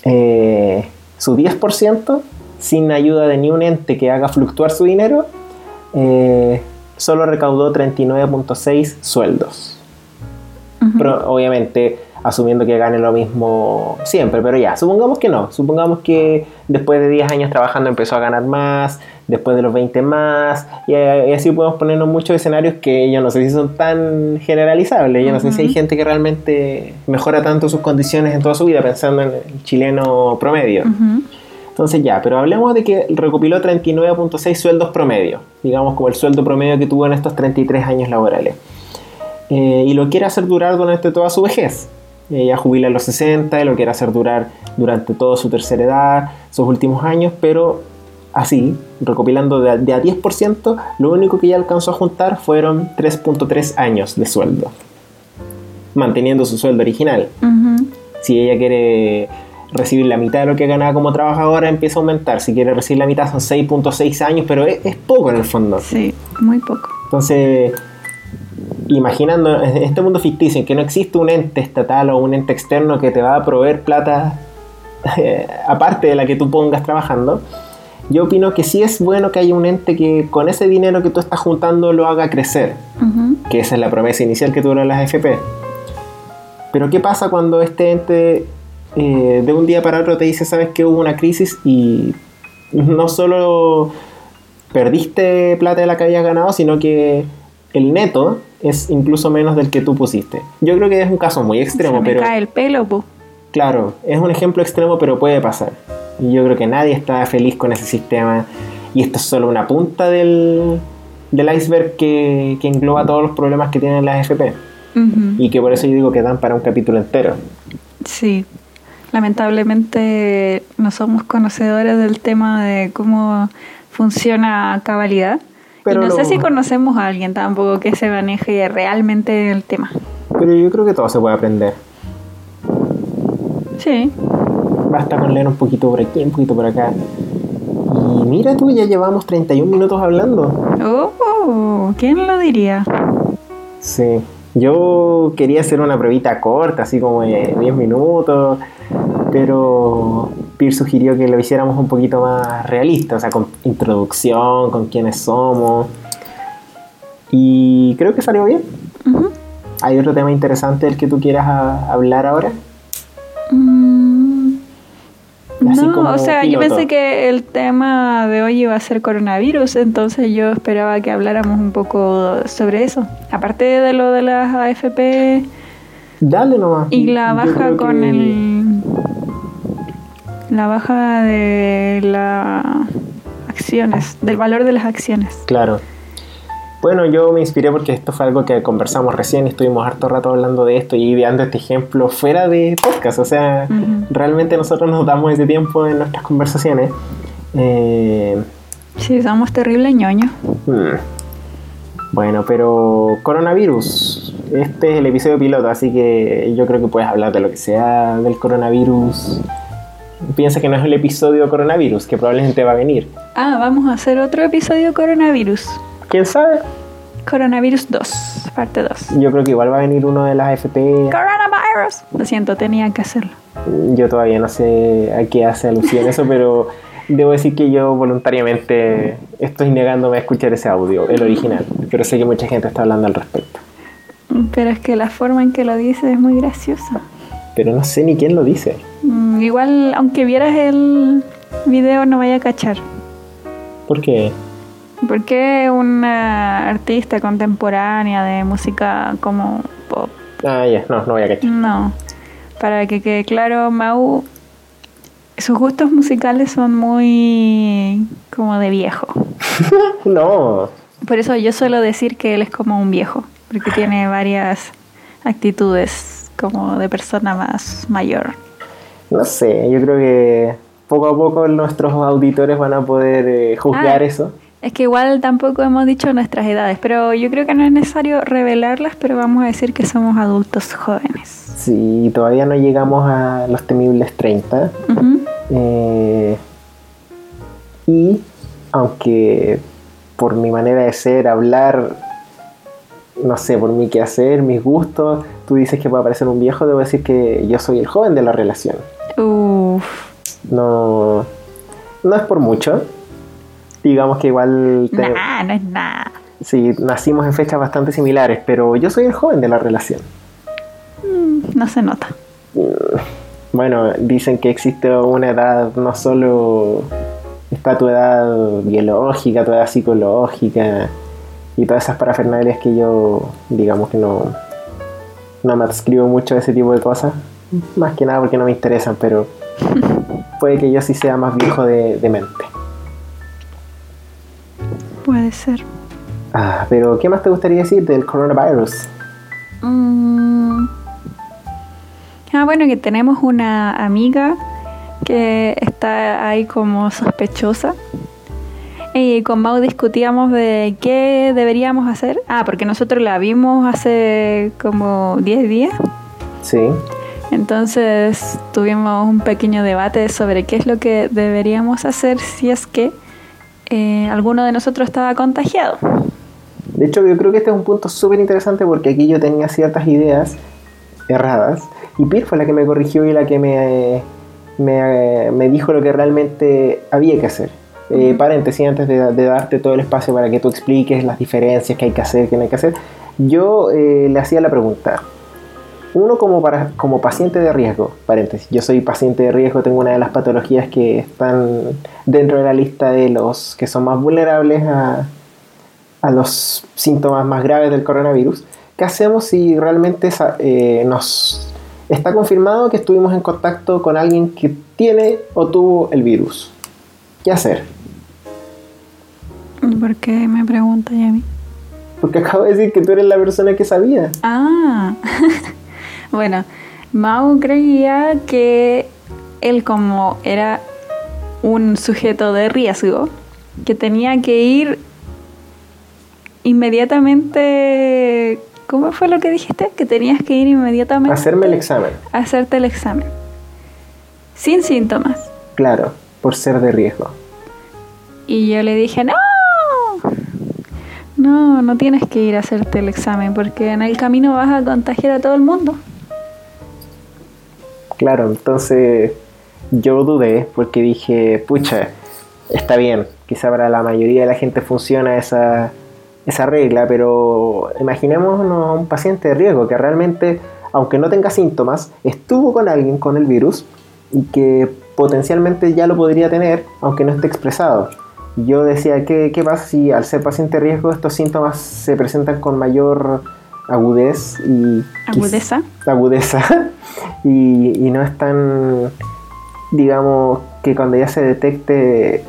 eh, su 10% sin ayuda de ni un ente que haga fluctuar su dinero, eh, solo recaudó 39.6 sueldos. Pero obviamente asumiendo que gane lo mismo siempre, pero ya, supongamos que no, supongamos que después de 10 años trabajando empezó a ganar más, después de los 20 más, y, así podemos ponernos muchos escenarios que yo no sé si son tan generalizables, yo no sé si hay gente que realmente mejora tanto sus condiciones en toda su vida pensando en el chileno promedio. Entonces ya, pero hablemos de que recopiló 39.6 sueldos promedio, digamos como el sueldo promedio que tuvo en estos 33 años laborales. Eh, y lo quiere hacer durar durante toda su vejez. Ella jubila a los 60 y lo quiere hacer durar durante toda su tercera edad, sus últimos años, pero así, recopilando de, a 10%, lo único que ella alcanzó a juntar fueron 3.3 años de sueldo, manteniendo su sueldo original. Si ella quiere recibir la mitad de lo que ganaba como trabajadora, empieza a aumentar. Si quiere recibir la mitad son 6.6 años, pero es, es poco en el fondo. Sí, muy poco. Entonces imaginando este mundo ficticio en que no existe un ente estatal o un ente externo que te va a proveer plata eh, aparte de la que tú pongas trabajando, yo opino que sí es bueno que haya un ente que con ese dinero que tú estás juntando lo haga crecer, que esa es la promesa inicial que tuvieron las FP. Pero ¿qué pasa cuando este ente eh, de un día para otro te dice, sabes que hubo una crisis y no solo perdiste plata de la que habías ganado, sino que el neto es incluso menos del que tú pusiste. Yo creo que es un caso muy extremo, Se me pero. cae el pelo, po. Claro, es un ejemplo extremo, pero puede pasar. Y yo creo que nadie está feliz con ese sistema. Y esto es solo una punta del, iceberg que, engloba todos los problemas que tienen las FP. Y que por eso yo digo que dan para un capítulo entero. Sí, lamentablemente no somos conocedores del tema de cómo funciona cabalidad no sé si conocemos a alguien tampoco que se maneje realmente el tema. Pero yo creo que todo se puede aprender. Sí. Basta con leer un poquito por aquí, un poquito por acá. Y mira tú, ya llevamos 31 minutos hablando. Oh, ¿quién lo diría? Sí. Yo quería hacer una pruebita corta, así como de 10 minutos, pero Pierre sugirió que lo hiciéramos un poquito más realista, o sea, con introducción, con quiénes somos. Y creo que salió bien. ¿Hay otro tema interesante del que tú quieras a- hablar ahora? Mm, No, o sea, yo pensé que el tema de hoy iba a ser coronavirus, entonces yo esperaba que habláramos un poco sobre eso. Aparte de lo de las AFP Dale nomás. y la baja con el... La baja de las acciones, del valor de las acciones. Claro. Bueno, yo me inspiré porque esto fue algo que conversamos recién y estuvimos harto rato hablando de esto y dando este ejemplo fuera de podcast. O sea, realmente nosotros nos damos ese tiempo en nuestras conversaciones. Eh, Sí, somos terrible ñoños. hmm. Bueno, pero coronavirus. Este es el episodio piloto, así que yo creo que puedes hablar de lo que sea del coronavirus. Piensa que no es el episodio coronavirus, que probablemente va a venir. Ah, vamos a hacer otro episodio coronavirus. ¿Quién sabe? Coronavirus 2, parte 2. Yo creo que igual va a venir uno de las FP. Coronavirus. Lo siento, tenía que hacerlo. Yo todavía no sé a qué hace alusión eso, pero debo decir que yo voluntariamente estoy negándome a escuchar ese audio, el original. Pero sé que mucha gente está hablando al respecto. Pero es que la forma en que lo dice es muy graciosa. Pero no sé ni quién lo dice. Mm, igual, aunque vieras el video, no vaya a cachar. ¿Por qué? Porque una artista contemporánea de música como pop. Ah, ya, no, no voy a cachar. No. Para que quede claro, Mau, sus gustos musicales son muy como de viejo. No, Por eso yo suelo decir que él es como un viejo, porque tiene varias actitudes como de persona más mayor. no sé, yo creo que poco a poco nuestros auditores van a poder eh, juzgar Ah. eso. Es que igual tampoco hemos dicho nuestras edades, pero yo creo que no es necesario revelarlas, pero vamos a decir que somos adultos jóvenes. Sí, todavía no llegamos a los temibles 30. Ujú. Eh, y aunque por mi manera de ser, hablar, no sé, por mi quehacer, mis gustos, tú dices que puede parecer un viejo, debo decir que yo soy el joven de la relación. Uf, No, no es por mucho. Digamos que igual te- nah, no es nada. sí, nacimos en fechas bastante similares, pero yo soy el joven de la relación. Mm, No se nota. Bueno, dicen que existe una edad, no solo está tu edad biológica, tu edad psicológica y todas esas parafernalias que yo, digamos que no, no me adscribo mucho a ese tipo de cosas. Más que nada porque no me interesan, pero puede que yo sí sea más viejo de, de mente. Puede ser. Ah, pero ¿qué más te gustaría decir del coronavirus? Mm. Ah, bueno, que tenemos una amiga que está ahí como sospechosa. Y con Mau discutíamos de qué deberíamos hacer. Ah, porque nosotros la vimos hace como 10 días. Sí, Entonces tuvimos un pequeño debate sobre qué es lo que deberíamos hacer si es que eh, alguno de nosotros estaba contagiado. De hecho, yo creo que este es un punto súper interesante porque aquí yo tenía ciertas ideas erradas y Pir fue la que me corrigió y la que me, me, me dijo lo que realmente había que hacer. Eh, paréntesis, antes de, de darte todo el espacio para que tú expliques las diferencias que hay que hacer, que no hay que hacer, yo eh, le hacía la pregunta. Uno como, para, como paciente de riesgo, paréntesis, yo soy paciente de riesgo, tengo una de las patologías que están dentro de la lista de los que son más vulnerables a, a los síntomas más graves del coronavirus. ¿Qué hacemos si realmente eh, nos está confirmado que estuvimos en contacto con alguien que tiene o tuvo el virus? ¿Qué hacer? ¿Por qué me pregunta Yami? Porque acabo de decir que tú eres la persona que sabía. Ah, bueno, Mau creía que él como era un sujeto de riesgo, que tenía que ir inmediatamente... ¿Cómo fue lo que dijiste? Que tenías que ir inmediatamente Hacerme el examen. a hacerte el examen. sin síntomas. Claro, por ser de riesgo. Y yo le dije, no, no, no tienes que ir a hacerte el examen porque en el camino vas a contagiar a todo el mundo. Claro, entonces yo dudé porque dije, pucha, está bien, quizá para la mayoría de la gente funciona esa, esa regla, pero imaginémonos un paciente de riesgo que realmente, aunque no tenga síntomas, estuvo con alguien con el virus y que potencialmente ya lo podría tener, aunque no esté expresado. Yo decía, ¿qué, qué pasa si al ser paciente de riesgo estos síntomas se presentan con mayor agudez y... Agudeza. Agudeza. Y, y no es tan, digamos, que cuando ya se detecte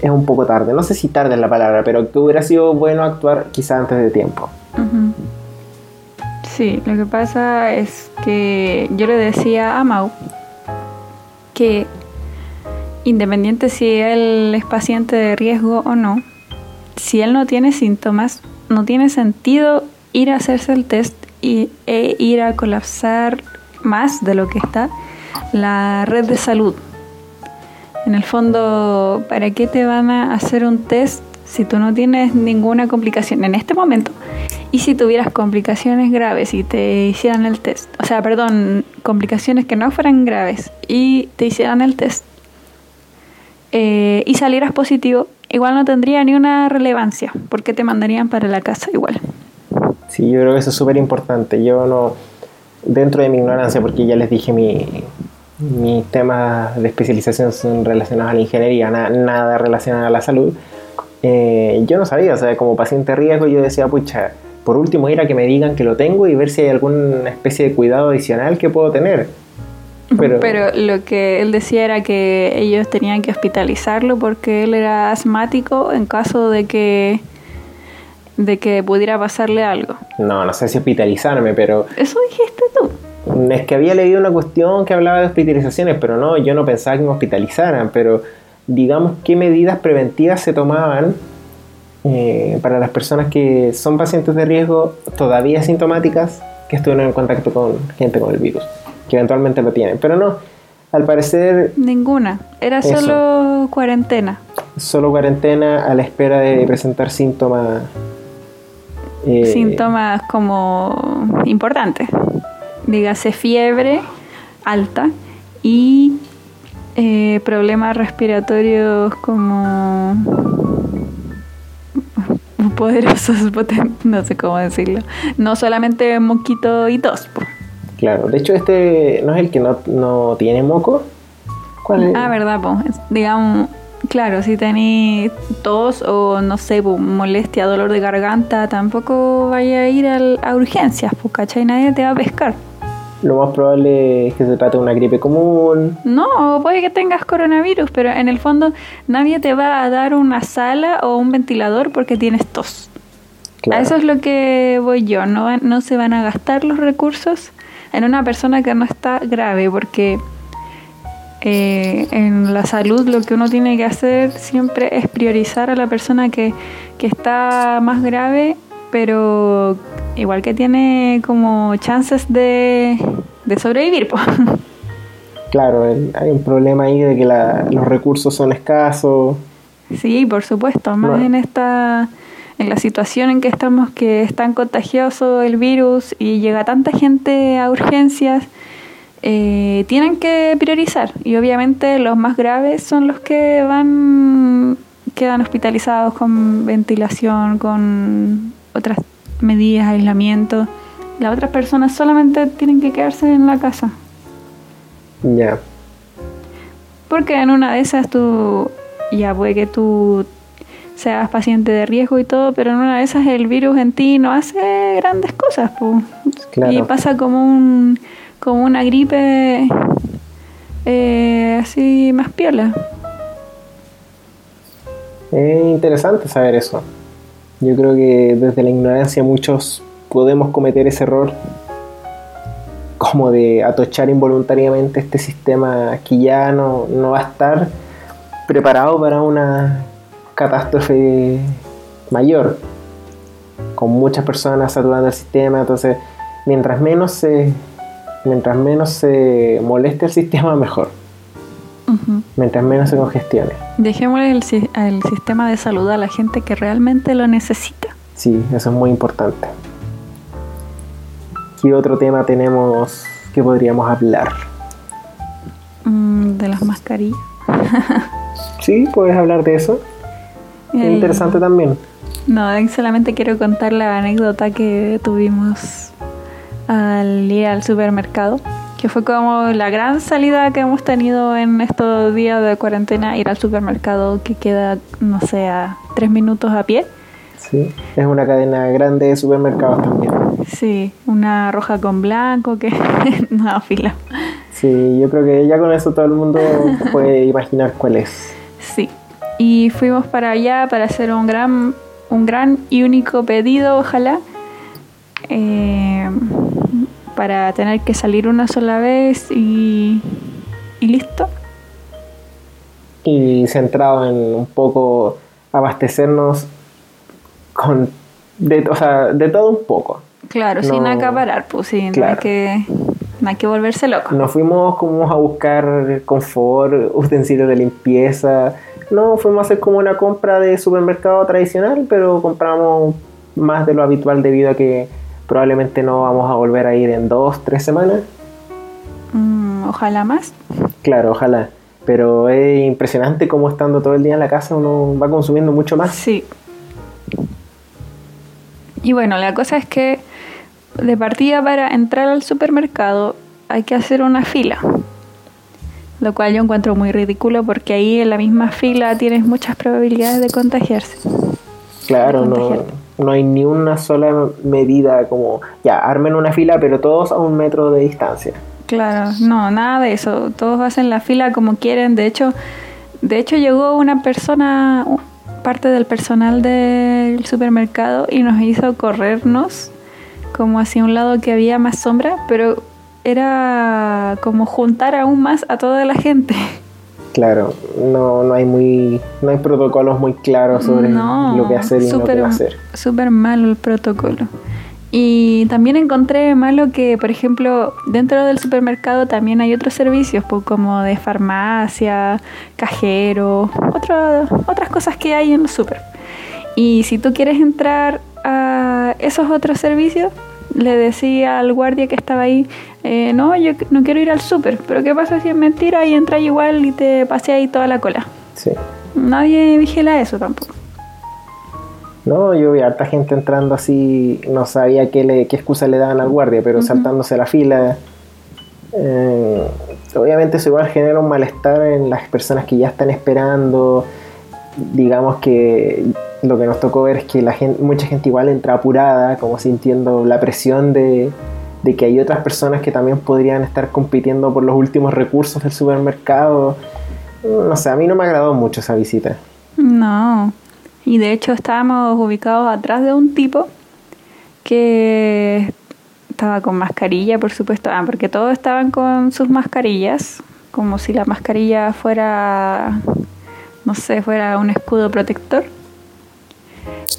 es un poco tarde. No sé si tarde es la palabra, pero que hubiera sido bueno actuar quizá antes de tiempo. Sí, lo que pasa es que yo le decía a Mau que independiente si él es paciente de riesgo o no, si él no tiene síntomas, no tiene sentido ir a hacerse el test y, e ir a colapsar más de lo que está la red de salud. En el fondo, ¿para qué te van a hacer un test si tú no tienes ninguna complicación en este momento? Y si tuvieras complicaciones graves y te hicieran el test, o sea, perdón, complicaciones que no fueran graves y te hicieran el test eh, y salieras positivo, igual no tendría ni una relevancia, porque te mandarían para la casa igual. Sí, yo creo que eso es súper importante. Yo no, dentro de mi ignorancia, porque ya les dije mi, mis temas de especialización son relacionados a la ingeniería, na- nada relacionado a la salud. eh, yo no sabía, o sea, como paciente riesgo yo decía, pucha, por último ir a que me digan que lo tengo y ver si hay alguna especie de cuidado adicional que puedo tener. Pero, Pero lo que él decía era que ellos tenían que hospitalizarlo porque él era asmático en caso de que de que pudiera pasarle algo. no, no sé si hospitalizarme, pero Eso dijiste tú. Es que había leído una cuestión que hablaba de hospitalizaciones, pero no, yo no pensaba que me hospitalizaran, pero digamos qué medidas preventivas se tomaban eh, para las personas que son pacientes de riesgo todavía sintomáticas que estuvieron en contacto con gente con el virus, que eventualmente lo tienen. Pero no, al parecer Ninguna. Era Eso. solo cuarentena. solo cuarentena a la espera de presentar síntomas. eh, Síntomas como importantes. Dígase fiebre alta y eh, problemas respiratorios como poderosos, no sé cómo decirlo. No solamente moquito y tos. po. Claro, de hecho este no es el que no, no tiene moco. ¿Cuál es? Ah, verdad, po. Es- digamos, claro, si tenéis tos o no sé, po, molestia, dolor de garganta, tampoco vaya a ir al- a urgencias, pues, ¿cachai? Nadie te va a pescar. Lo más probable es que se trate de una gripe común. No, puede que tengas coronavirus, pero en el fondo nadie te va a dar una sala o un ventilador porque tienes tos. Claro. A eso es lo que voy yo. No, no se van a gastar los recursos en una persona que no está grave, porque eh, en la salud lo que uno tiene que hacer siempre es priorizar a la persona que, que está más grave, pero igual que tiene como chances de, de sobrevivir. po. Claro, el- hay un problema ahí de que la- los recursos son escasos. Sí, por supuesto, más Bueno. en esta en la situación en que estamos que es tan contagioso el virus y llega tanta gente a urgencias, eh, tienen que priorizar y obviamente los más graves son los que van quedan hospitalizados con ventilación, con otras medidas aislamiento. Las otras personas solamente tienen que quedarse en la casa. Ya. Porque en una de esas tú, ya puede que tú seas paciente de riesgo y todo, pero en una de esas el virus en ti no hace grandes cosas. Claro. Y pasa como un como una gripe eh, así más piola. Es interesante saber eso. Yo creo que desde la ignorancia muchos podemos cometer ese error como de atochar involuntariamente este sistema que ya no, no va a estar preparado para una catástrofe mayor, con muchas personas saturando el sistema, entonces mientras menos se, mientras menos se moleste el sistema mejor. Mientras menos se congestione. Dejémosle el sistema de salud a la gente que realmente lo necesita. Sí, eso es muy importante. ¿Qué otro tema tenemos que podríamos hablar? Mm, de las mascarillas. Sí, puedes hablar de eso. Interesante también. No, solamente quiero contar la anécdota que tuvimos al ir al supermercado, que fue como la gran salida que hemos tenido en estos días de cuarentena, ir al supermercado que queda, no sé, a tres minutos a pie. Sí, es una cadena grande de supermercados también. Sí, una roja con blanco, que no, fila. Sí, yo creo que ya con eso todo el mundo puede imaginar cuál es. Y fuimos para allá para hacer un gran, un gran y único pedido, ojalá. eh, para tener que salir una sola vez y, y listo. Y centrado en un poco abastecernos con de, o sea, de todo un poco. Claro, No. sin acaparar, pues sí, no, hay Claro. que, no hay que volverse loco. Nos fuimos como a buscar confort, utensilios de limpieza. No, fuimos a hacer como una compra de supermercado tradicional, pero compramos más de lo habitual debido a que probablemente no vamos a volver a ir en dos, tres semanas. Mm, ojalá más. Claro, ojalá. Pero es impresionante cómo estando todo el día en la casa uno va consumiendo mucho más. Sí. Y bueno, la cosa es que de partida para entrar al supermercado hay que hacer una fila. Lo cual yo encuentro muy ridículo porque ahí en la misma fila tienes muchas probabilidades de contagiarse. Claro, no, no hay ni una sola medida como, ya, armen una fila, pero todos a un metro de distancia. Claro, no, nada de eso. Todos hacen la fila como quieren. De hecho, de hecho llegó una persona, parte del personal del supermercado y nos hizo corrernos como hacia un lado que había más sombra, pero era como juntar aún más a toda la gente. Claro, no, no hay muy, no hay protocolos muy claros sobre No, lo que hacer y lo que hacer. Súper malo el protocolo. Y también encontré malo que, por ejemplo, dentro del supermercado también hay otros servicios, pues, como de farmacia, cajero, otro- otras cosas que hay en el super. Y si tú quieres entrar a esos otros servicios, le decía al guardia que estaba ahí, eh, no, yo no quiero ir al super, pero ¿qué pasa si es mentira y entras igual y te pasé ahí toda la cola? Sí. Nadie vigila eso tampoco. No, yo vi harta gente entrando así, no sabía qué, le, qué excusa le daban al guardia, pero saltándose la fila. Eh, obviamente eso igual genera un malestar en las personas que ya están esperando. Digamos que lo que nos tocó ver es que la gente, mucha gente igual entra apurada, como sintiendo la presión de, de que hay otras personas que también podrían estar compitiendo por los últimos recursos del supermercado. No sé, a mí no me agradó mucho esa visita. No. Y de hecho estábamos ubicados atrás de un tipo que estaba con mascarilla, por supuesto. Ah, porque todos estaban con sus mascarillas, como si la mascarilla fuera, no sé, fuera un escudo protector.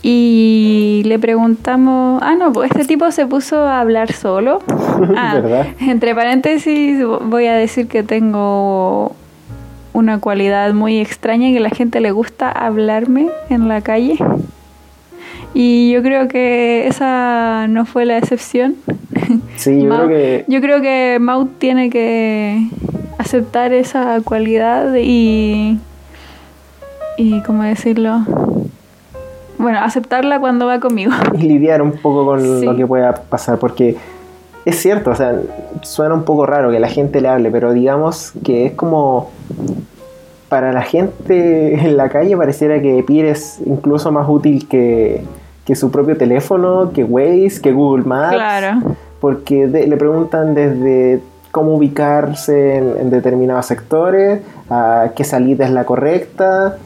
Y le preguntamos, ah, no, pues este tipo se puso a hablar solo. Ah, entre paréntesis voy a decir que tengo una cualidad muy extraña que a la gente le gusta hablarme en la calle. Y yo creo que esa no fue la excepción. Sí, yo Mau- creo que yo creo que Maut tiene que aceptar esa cualidad y. y ¿cómo decirlo? Bueno, aceptarla cuando va conmigo. y lidiar un poco con Sí. lo que pueda pasar, porque es cierto, o sea, suena un poco raro que la gente le hable, pero digamos que es como para la gente en la calle pareciera que Peer es incluso más útil que, que su propio teléfono, que Waze, que Google Maps, Claro. porque de- le preguntan desde cómo ubicarse en, en determinados sectores, a qué salida es la correcta.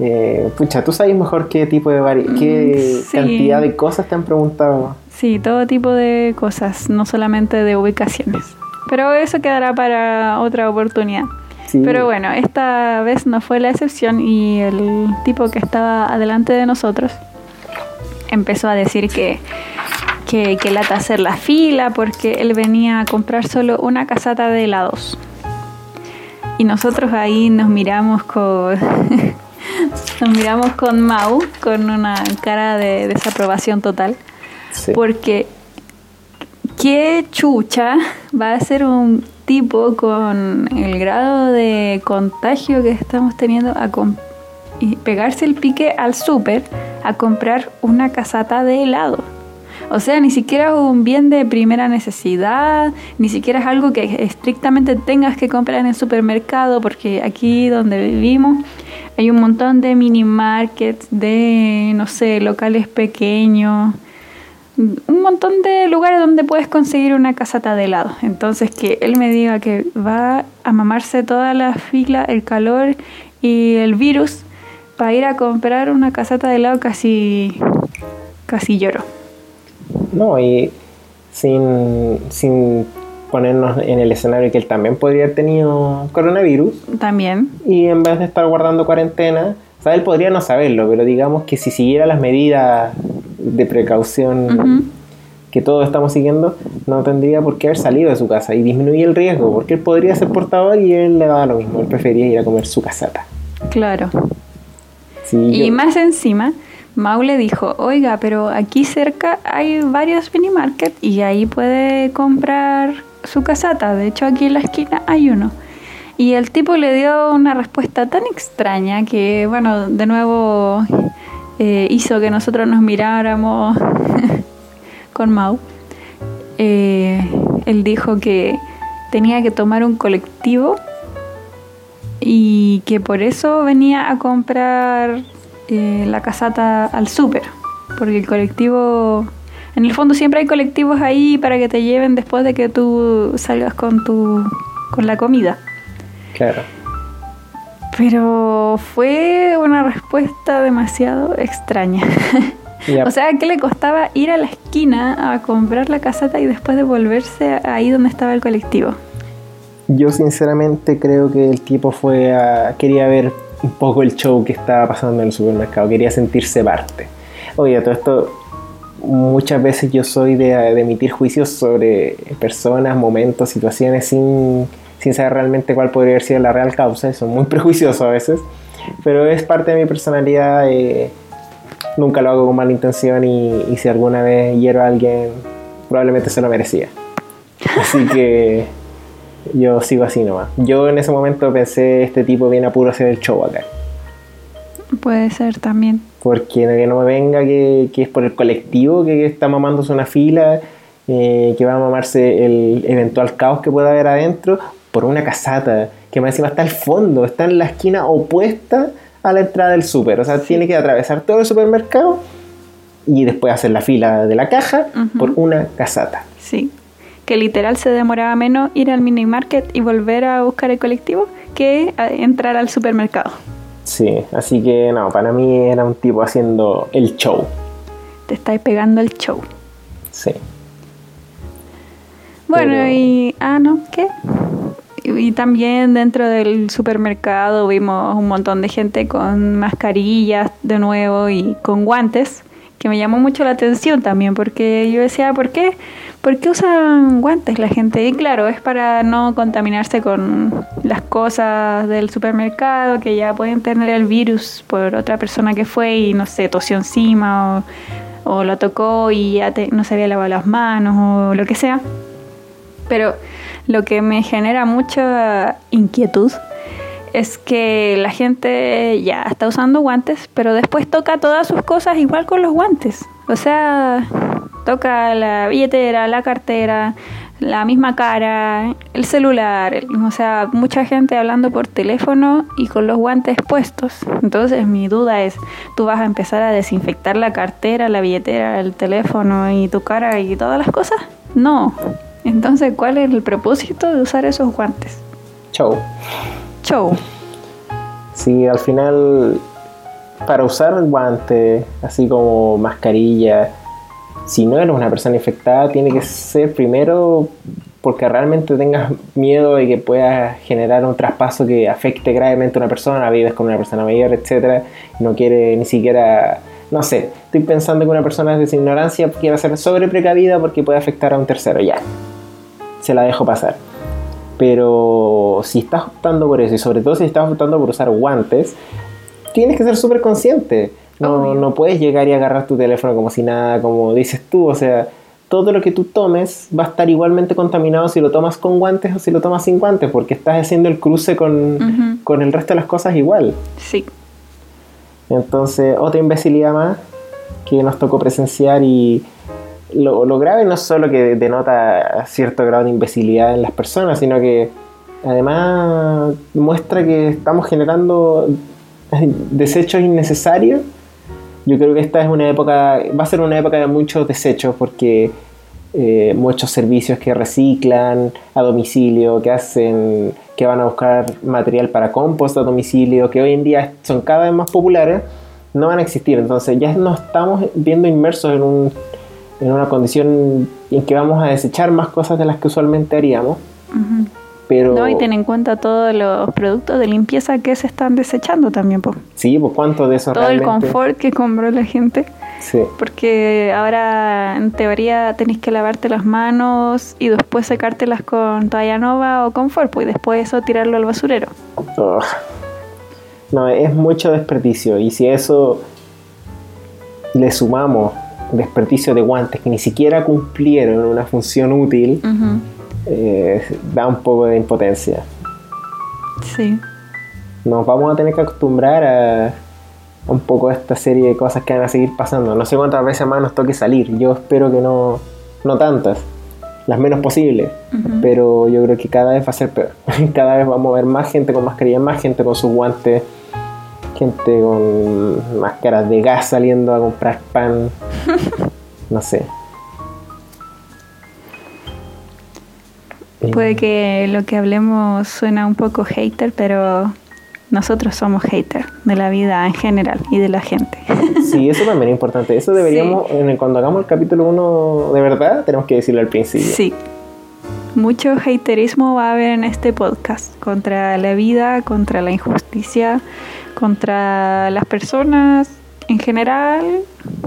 Eh, pucha, tú sabes mejor qué tipo de vari- qué Mm, sí. cantidad de cosas te han preguntado. Sí, todo tipo de cosas, no solamente de ubicaciones. Pero eso quedará para otra oportunidad. Sí. Pero bueno, esta vez no fue la excepción y el tipo que estaba adelante de nosotros empezó a decir que, que, que lata hacer la fila porque él venía a comprar solo una casata de helados. Y nosotros ahí nos miramos con. nos miramos con Mau con una cara de desaprobación total. Sí. Porque qué chucha va a ser un tipo con el grado de contagio que estamos teniendo a y pegarse el pique al súper a comprar una casata de helado. O sea, ni siquiera es un bien de primera necesidad, ni siquiera es algo que estrictamente tengas que comprar en el supermercado, porque aquí donde vivimos hay un montón de mini markets, de, no sé, locales pequeños, un montón de lugares donde puedes conseguir una casata de helado. Entonces que él me diga que va a mamarse toda la fila, el calor y el virus para ir a comprar una casata de helado casi casi lloro. No, y sin, sin ponernos en el escenario que él también podría haber tenido coronavirus También. y en vez de estar guardando cuarentena, o sea, él podría no saberlo, pero digamos que si siguiera las medidas de precaución que todos estamos siguiendo, no tendría por qué haber salido de su casa y disminuye el riesgo, porque él podría ser portador y él le daba lo mismo, él prefería ir a comer su casata. Claro. Sí, Y yo- más encima, Mau le dijo, oiga, pero aquí cerca hay varios mini market y ahí puede comprar su casata. De hecho, aquí en la esquina hay uno. Y el tipo le dio una respuesta tan extraña que, bueno, de nuevo eh, hizo que nosotros nos miráramos con Mau. Eh, él dijo que tenía que tomar un colectivo y que por eso venía a comprar eh, la casata al súper, porque el colectivo, en el fondo siempre hay colectivos ahí para que te lleven después de que tú salgas con tu con la comida. Claro. Pero fue una respuesta demasiado extraña. O sea, ¿qué le costaba ir a la esquina a comprar la casata y después devolverse ahí donde estaba el colectivo? Yo sinceramente creo que el tipo fue a... quería ver un poco el show que estaba pasando en el supermercado, quería sentirse parte. Oye, todo esto, muchas veces yo soy de, de emitir juicios sobre personas, momentos, situaciones sin, sin saber realmente cuál podría haber sido la real causa, y soy muy prejuicioso a veces, pero es parte de mi personalidad, eh, nunca lo hago con mala intención y, y si alguna vez hiero a alguien, probablemente se lo merecía. Así que yo sigo así nomás. Yo en ese momento pensé, este tipo viene a puro hacer el show acá. Puede ser también. Porque que no me venga que, que es por el colectivo que, que está mamándose una fila, eh, que va a mamarse el eventual caos que pueda haber adentro, por una casata, que más encima está al fondo, está en la esquina opuesta a la entrada del súper. O sea, tiene que atravesar todo el supermercado y después hacer la fila de la caja por una casata. Sí. Que literal se demoraba menos ir al mini market y volver a buscar el colectivo que entrar al supermercado. Sí, así que no, para mí era un tipo haciendo el show. Te estáis pegando el show. Sí. Bueno, Pero- y. Ah, no, ¿qué? Y, y también dentro del supermercado vimos un montón de gente con mascarillas de nuevo y con guantes, que me llamó mucho la atención también, porque yo decía, ¿por qué? ¿Por qué usan guantes la gente? Y claro, es para no contaminarse con las cosas del supermercado, que ya pueden tener el virus por otra persona que fue y no sé, tosió encima o, o lo tocó y ya te- no se había lavado las manos o lo que sea. Pero lo que me genera mucha inquietud es que la gente ya está usando guantes, pero después toca todas sus cosas igual con los guantes. O sea, toca la billetera, la cartera, la misma cara, el celular. O sea, mucha gente hablando por teléfono y con los guantes puestos. Entonces mi duda es, ¿tú vas a empezar a desinfectar la cartera, la billetera, el teléfono y tu cara y todas las cosas? No. Entonces, ¿cuál es el propósito de usar esos guantes? Show. Show. Sí, al final, para usar guantes, así como mascarilla, si no eres una persona infectada, tiene que ser primero porque realmente tengas miedo de que pueda generar un traspaso que afecte gravemente a una persona, vives con una persona mayor, etcétera, no quiere ni siquiera, no sé, estoy pensando que una persona de ignorancia quiere ser sobre precavida porque puede afectar a un tercero, ya, se la dejo pasar. Pero si estás optando por eso, y sobre todo si estás optando por usar guantes, tienes que ser súper consciente. No, no puedes llegar y agarrar tu teléfono como si nada, como dices tú. O sea, todo lo que tú tomes va a estar igualmente contaminado si lo tomas con guantes o si lo tomas sin guantes, porque estás haciendo el cruce con, con el resto de las cosas igual. Sí, Entonces, otra imbecilidad más que nos tocó presenciar y lo, lo grave no es solo que denota cierto grado de imbecilidad en las personas, sino que además muestra que estamos generando desechos innecesarios. Yo creo que esta es una época, va a ser una época de muchos desechos porque eh, muchos servicios que reciclan a domicilio, que hacen, que van a buscar material para compost a domicilio, que hoy en día son cada vez más populares, no van a existir. Entonces ya nos estamos viendo inmersos en, un, en una condición en que vamos a desechar más cosas de las que usualmente haríamos. Pero No, y ten en cuenta todos los productos de limpieza que se están desechando también, po. sí, pues cuánto de eso Todo el confort que compró la gente. Sí. Porque ahora en teoría tenés que lavarte las manos y después secártelas con toalla nova o confort, pues y después eso tirarlo al basurero. No, es mucho desperdicio. Y si eso le sumamos desperdicio de guantes que ni siquiera cumplieron una función útil, eh, da un poco de impotencia. Sí. Nos vamos a tener que acostumbrar a un poco a esta serie de cosas que van a seguir pasando. No sé cuántas veces más nos toque salir. Yo espero que no, no tantas, las menos posibles. Ujú. Pero yo creo que cada vez va a ser peor. Cada vez vamos a ver más gente con mascarilla, más gente con sus guantes, gente con máscaras de gas saliendo a comprar pan. No sé. Eh, Puede que lo que hablemos suena un poco hater, pero nosotros somos hater de la vida en general y de la gente. Sí, eso también es importante. Eso deberíamos, en el- cuando hagamos el capítulo 1 de verdad, tenemos que decirlo al principio. Sí. Mucho haterismo va a haber en este podcast contra la vida, contra la injusticia, contra las personas en general,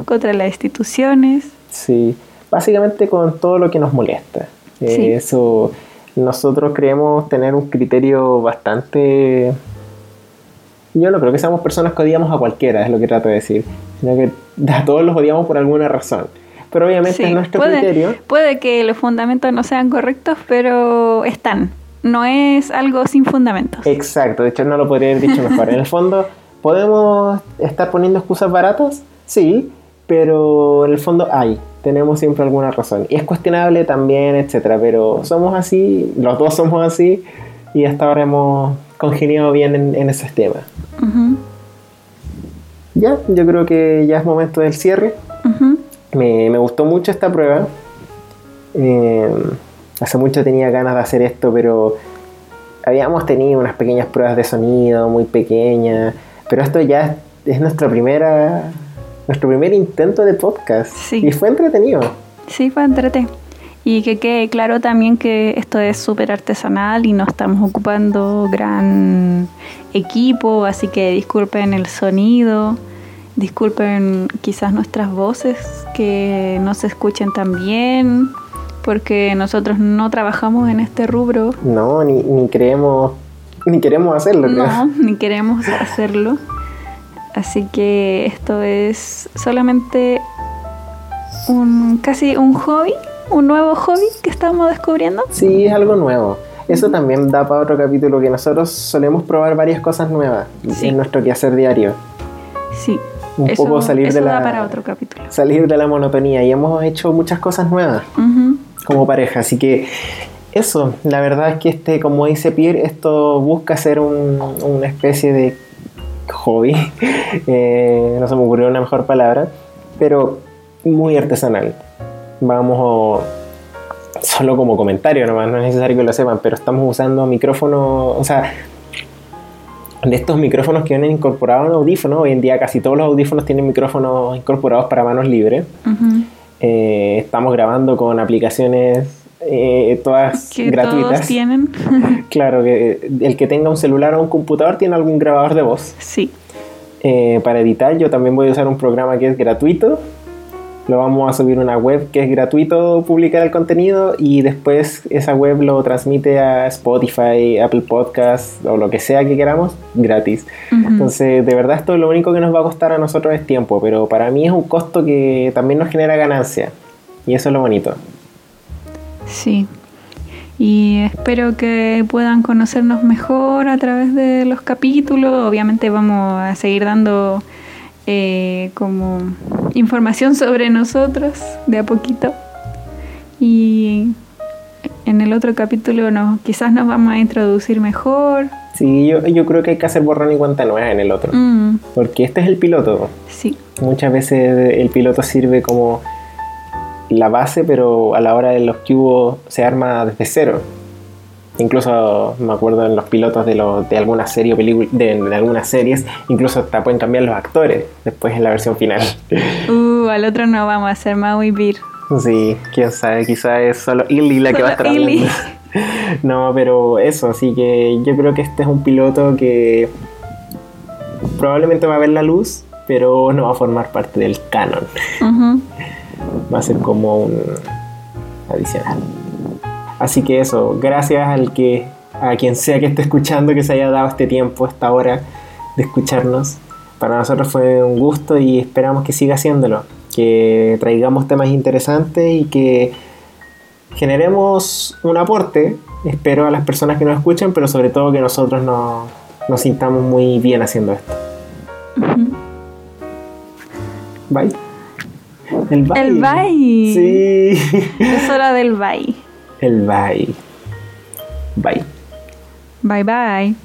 contra las instituciones. Sí, básicamente con todo lo que nos molesta. Eh, Sí. Eso, nosotros creemos tener un criterio bastante... Yo no creo que seamos personas que odiamos a cualquiera, es lo que trato de decir, sino que a todos los odiamos por alguna razón. Pero obviamente Sí, es nuestro puede, criterio. puede que los fundamentos no sean correctos, pero están. No es algo sin fundamentos. Exacto, de hecho no lo podría haber dicho mejor. En el fondo, ¿podemos estar poniendo excusas baratas? Sí, pero en el fondo hay, tenemos siempre alguna razón. Y es cuestionable también, etcétera, pero somos así, los dos somos así, y hasta ahora hemos congeniado bien en, en esos temas. Ya, yo creo que ya es momento del cierre. me gustó mucho esta prueba. Eh, hace mucho tenía ganas de hacer esto, pero habíamos tenido unas pequeñas pruebas de sonido muy pequeñas. Pero esto ya es nuestra primera, nuestro primer intento de podcast. Sí. Y fue entretenido. Sí, fue entrete. Y que quede claro también que esto es súper artesanal y no estamos ocupando gran equipo, así que disculpen el sonido, disculpen quizás nuestras voces que no se escuchen tan bien, porque nosotros no trabajamos en este rubro, No, ni, ni creemos, ni queremos hacerlo. creo. no, ni queremos hacerlo. Así que esto es solamente un casi un hobby, un nuevo hobby que estamos descubriendo. Sí, es algo nuevo. Eso también da para otro capítulo que nosotros solemos probar varias cosas nuevas Sí. en nuestro quehacer diario. Sí. Un eso, poco salir eso de la da para otro capítulo. salir de la monotonía y hemos hecho muchas cosas nuevas Ujú. Como pareja. Así que eso, la verdad es que este, como dice Pierre, esto busca ser un- una especie de hobby. Eh, no se me ocurrió una mejor palabra, pero muy artesanal. Vamos solo como comentario nomás, no es necesario que lo sepan, pero estamos usando micrófonos, o sea, de estos micrófonos que vienen incorporados en audífonos, hoy en día casi todos los audífonos tienen micrófonos incorporados para manos libres. Eh, estamos grabando con aplicaciones eh, todas Que gratuitas. todos tienen. Claro, que el que tenga un celular o un computador tiene algún grabador de voz. sí. Eh, para editar yo también voy a usar un programa que es gratuito lo vamos a subir a una web que es gratuito publicar el contenido y después esa web lo transmite a Spotify, Apple Podcasts o lo que sea que queramos gratis. Entonces, de verdad esto lo único que nos va a costar a nosotros es tiempo, pero para mí es un costo que también nos genera ganancia y eso es lo bonito. Sí. Y espero que puedan conocernos mejor a través de los capítulos. Obviamente vamos a seguir dando eh, como información sobre nosotros de a poquito. Y en el otro capítulo nos, quizás nos vamos a introducir mejor. Sí, yo, yo creo que hay que hacer borrón y cuenta nueva en el otro. Mm, Porque este es el piloto. sí, Muchas veces el piloto sirve como la base, pero a la hora de los cubos se arma desde cero. Incluso me acuerdo en los pilotos de, los de alguna serie o película, de, de algunas series, incluso hasta pueden cambiar los actores después en la versión final. Uh, al otro no vamos a hacer Maui Beer. Sí, quién sabe, quizá es solo Illy la que va a estar Illy. No, pero eso, así que yo creo que este es un piloto que probablemente va a ver la luz, pero no va a formar parte del canon. Va a ser como un adicional. Así que eso, gracias al que a quien sea que esté escuchando que se haya dado este tiempo, esta hora de escucharnos. Para nosotros fue un gusto y esperamos que siga haciéndolo, que traigamos temas interesantes y que generemos un aporte, espero a las personas que nos escuchen, pero sobre todo que nosotros nos, nos sintamos muy bien haciendo esto. Bye. El bye. El bye. Sí. Es hora del bye el bye. Bye. Bye bye.